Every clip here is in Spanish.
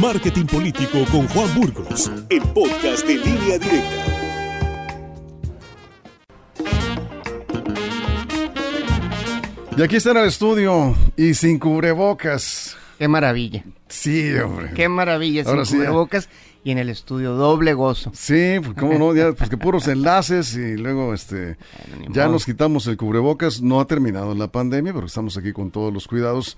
Marketing Político con Juan Burgos, el podcast de línea directa. Y aquí está en el estudio y sin cubrebocas. Qué maravilla. Sí, hombre. Qué maravilla, sin cubrebocas y en el estudio doble gozo. Sí, pues cómo no, ya, pues que puros enlaces y luego este ya nos quitamos el cubrebocas, no ha terminado la pandemia, pero estamos aquí con todos los cuidados.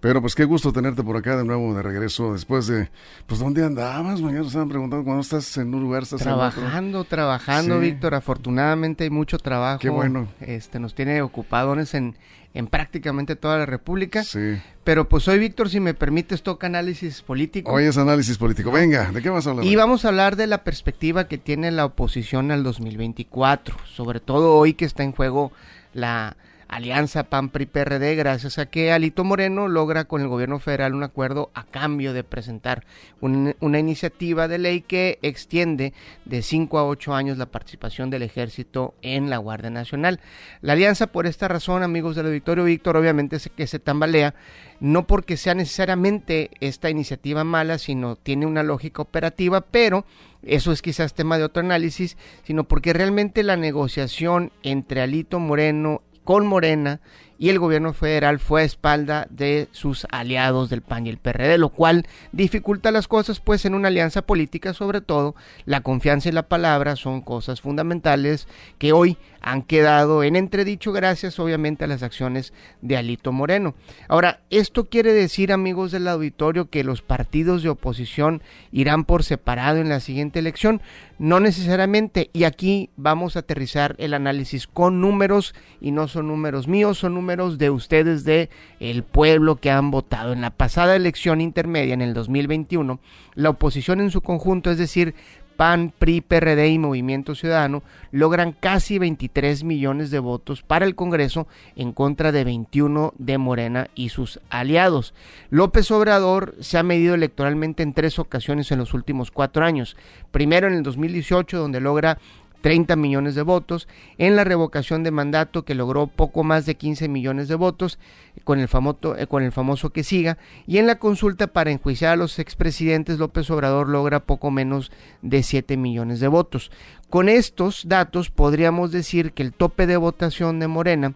Pero pues qué gusto tenerte por acá de nuevo de regreso después de pues dónde andabas, mañana nos estaban preguntando cuando estás en un lugar estás trabajando, trabajando, Víctor, afortunadamente hay mucho trabajo. Qué bueno. Este nos tiene ocupados en en prácticamente toda la República. Sí. Pero pues hoy, Víctor, si me permites, toca análisis político. Hoy es análisis político. Venga, ¿de qué vas a hablar? Y vamos a hablar de la perspectiva que tiene la oposición al 2024, sobre todo hoy que está en juego la alianza PAN-PRI-PRD, gracias a que Alito Moreno logra con el gobierno federal un acuerdo a cambio de presentar una iniciativa de ley que extiende de 5 a 8 años la participación del ejército en la Guardia Nacional. La alianza, por esta razón, amigos del auditorio Víctor, obviamente es que se tambalea, no porque sea necesariamente esta iniciativa mala, sino tiene una lógica operativa, pero eso es quizás tema de otro análisis, sino porque realmente la negociación entre Alito Moreno con Morena y el gobierno federal fue a espalda de sus aliados del PAN y el PRD, lo cual dificulta las cosas, pues en una alianza política sobre todo, la confianza y la palabra son cosas fundamentales que hoy han quedado en entredicho gracias obviamente a las acciones de Alito Moreno. Ahora, esto quiere decir, amigos del auditorio, que los partidos de oposición irán por separado en la siguiente elección. No necesariamente, y aquí vamos a aterrizar el análisis con números, y no son números míos, son números de ustedes, de el pueblo que han votado. En la pasada elección intermedia, en el 2021, la oposición en su conjunto, es decir, PAN, PRI, PRD y Movimiento Ciudadano logran casi 23 millones de votos para el Congreso en contra de 21 de Morena y sus aliados. López Obrador se ha medido electoralmente en tres ocasiones en los últimos cuatro años. Primero en el 2018, donde logra 30 millones de votos, en la revocación de mandato que logró poco más de 15 millones de votos con el, famoso, eh, con el famoso que siga, y en la consulta para enjuiciar a los expresidentes López Obrador logra poco menos de 7 millones de votos. Con estos datos podríamos decir que el tope de votación de Morena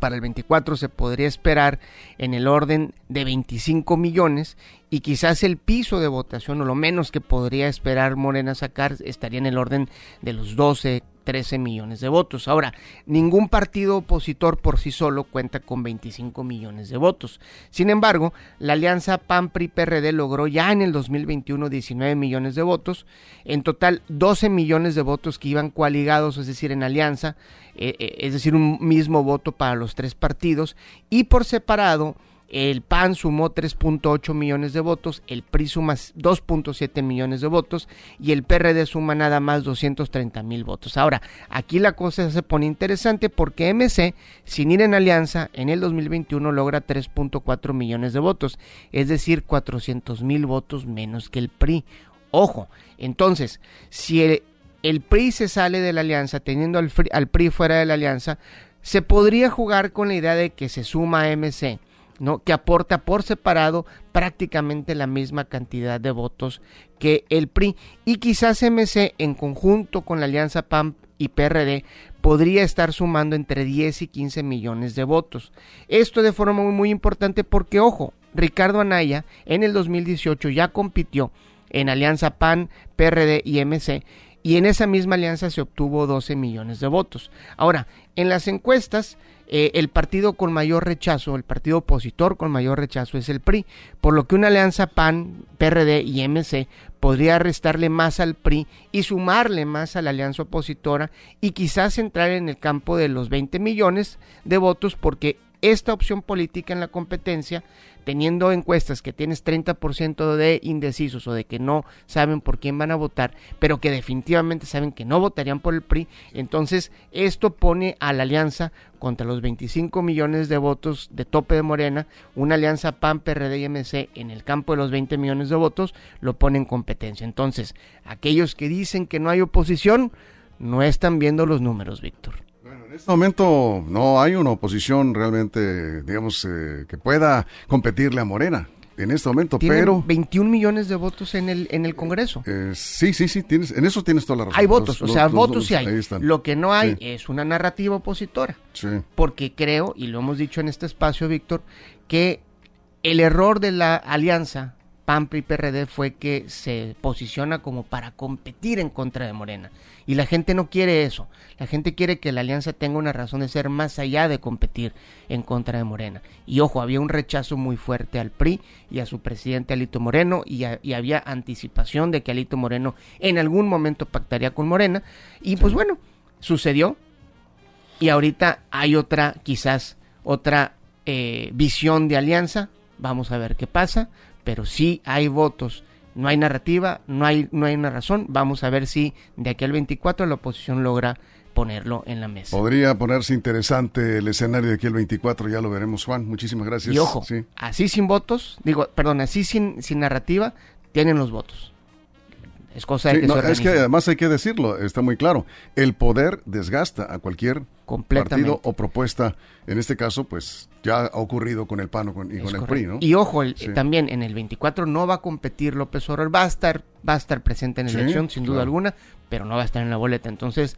para el 24 se podría esperar en el orden de 25 millones y quizás el piso de votación o lo menos que podría esperar Morena sacar estaría en el orden de los 12, 13 millones de votos. Ahora, ningún partido opositor por sí solo cuenta con 25 millones de votos. Sin embargo, la alianza PAN-PRI-PRD logró ya en el 2021 19 millones de votos. En total, 12 millones de votos que iban coaligados, es decir, en alianza, eh, eh, es decir, un mismo voto para los tres partidos. Y por separado, el PAN sumó 3.8 millones de votos, el PRI suma 2.7 millones de votos y el PRD suma nada más 230 mil votos. Ahora, aquí la cosa se pone interesante porque MC, sin ir en alianza, en el 2021 logra 3.4 millones de votos, es decir, 400 mil votos menos que el PRI. Ojo, entonces, si el, PRI se sale de la alianza, teniendo al, al PRI fuera de la alianza, se podría jugar con la idea de que se suma a MC ¿no? que aporta por separado prácticamente la misma cantidad de votos que el PRI. Y quizás MC en conjunto con la alianza PAM y PRD podría estar sumando entre 10 y 15 millones de votos. Esto de forma muy, muy importante porque, ojo, Ricardo Anaya en el 2018 ya compitió en alianza PAN, PRD y MC y en esa misma alianza se obtuvo 12 millones de votos. Ahora, en las encuestas, eh, el partido con mayor rechazo, el partido opositor con mayor rechazo es el PRI, por lo que una alianza PAN, PRD y MC podría restarle más al PRI y sumarle más a la alianza opositora y quizás entrar en el campo de los 20 millones de votos porque esta opción política en la competencia teniendo encuestas que tienes 30% de indecisos o de que no saben por quién van a votar, pero que definitivamente saben que no votarían por el PRI, entonces esto pone a la alianza contra los 25 millones de votos de tope de Morena, una alianza PAN, PRD y MC en el campo de los 20 millones de votos, lo pone en competencia. Entonces, aquellos que dicen que no hay oposición, no están viendo los números, Víctor. En este momento no hay una oposición realmente, digamos, eh, que pueda competirle a Morena. en este momento, Tienen pero... 21 millones de votos en el, en el Congreso. Eh, sí, sí, sí, tienes, en eso tienes toda la razón. Hay votos, Los- o sea, los- votos los- sí hay. Lo que no hay Sí. es una narrativa opositora. Sí. Porque creo, y lo hemos dicho en este espacio, Víctor, que el error de la alianza PAN y PRD fue que se posiciona como para competir en contra de Morena. Y la gente no quiere eso. La gente quiere que la alianza tenga una razón de ser más allá de competir en contra de Morena. Y ojo, había un rechazo muy fuerte al PRI y a su presidente Alito Moreno y, a- y había anticipación de que Alito Moreno en algún momento pactaría con Morena. Y pues bueno, sucedió, y ahorita hay otra, quizás, otra eh, visión de alianza. Vamos a ver qué pasa. Pero sí hay votos. No hay narrativa, no hay, no hay una razón. Vamos a ver si de aquí al 24 la oposición logra ponerlo en la mesa. Podría ponerse interesante el escenario de aquí el 24, ya lo veremos, Juan. Muchísimas gracias. Y ojo, Sí. así sin votos, digo, perdón, así sin, sin narrativa, tienen los votos. Es cosa de Sí, que no, se es que además hay que decirlo, está muy claro. El poder desgasta a cualquier partido o propuesta. En este caso, pues ya ha ocurrido con el PAN con- y Es con el correcto. PRI, ¿no? Y ojo, el- Sí. también en el 24 no va a competir López Obrador, va a estar, va a estar presente en la Sí, elección sin duda claro. alguna, pero no va a estar en la boleta. Entonces,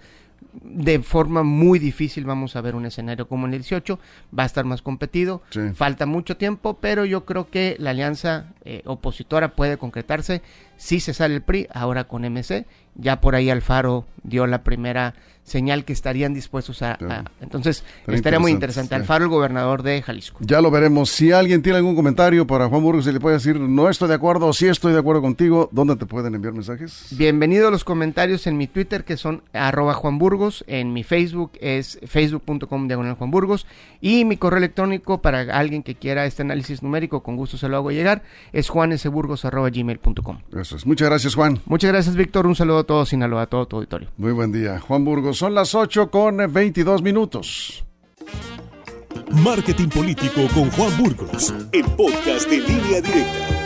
de forma muy difícil vamos a ver un escenario como en el 18, va a estar más competido, Sí. falta mucho tiempo, pero yo creo que la alianza eh, opositora puede concretarse si se sale el PRI, ahora con MC, ya por ahí Alfaro dio la primera señal que estarían dispuestos a... entonces, Estaría muy interesante, sí. Alfaro, el gobernador de Jalisco. Ya lo veremos. Si alguien tiene algún comentario para Juan Burgos, se le puede decir no estoy de acuerdo o sí estoy de acuerdo contigo, ¿dónde te pueden enviar mensajes? Bienvenido a los comentarios en mi Twitter que son arroba Juan Burgos, en mi Facebook es facebook.com diagonal Juan Burgos y mi correo electrónico para alguien que quiera este análisis numérico, con gusto se lo hago llegar, es juanesburgos arroba gmail.com. Eso Muchas gracias, Juan. Muchas gracias Víctor, un saludo a todos, Sinaloa, a todo tu auditorio. Muy buen día. Juan Burgos, son las 8 con 22 minutos. Marketing Político con Juan Burgos, el podcast de línea directa.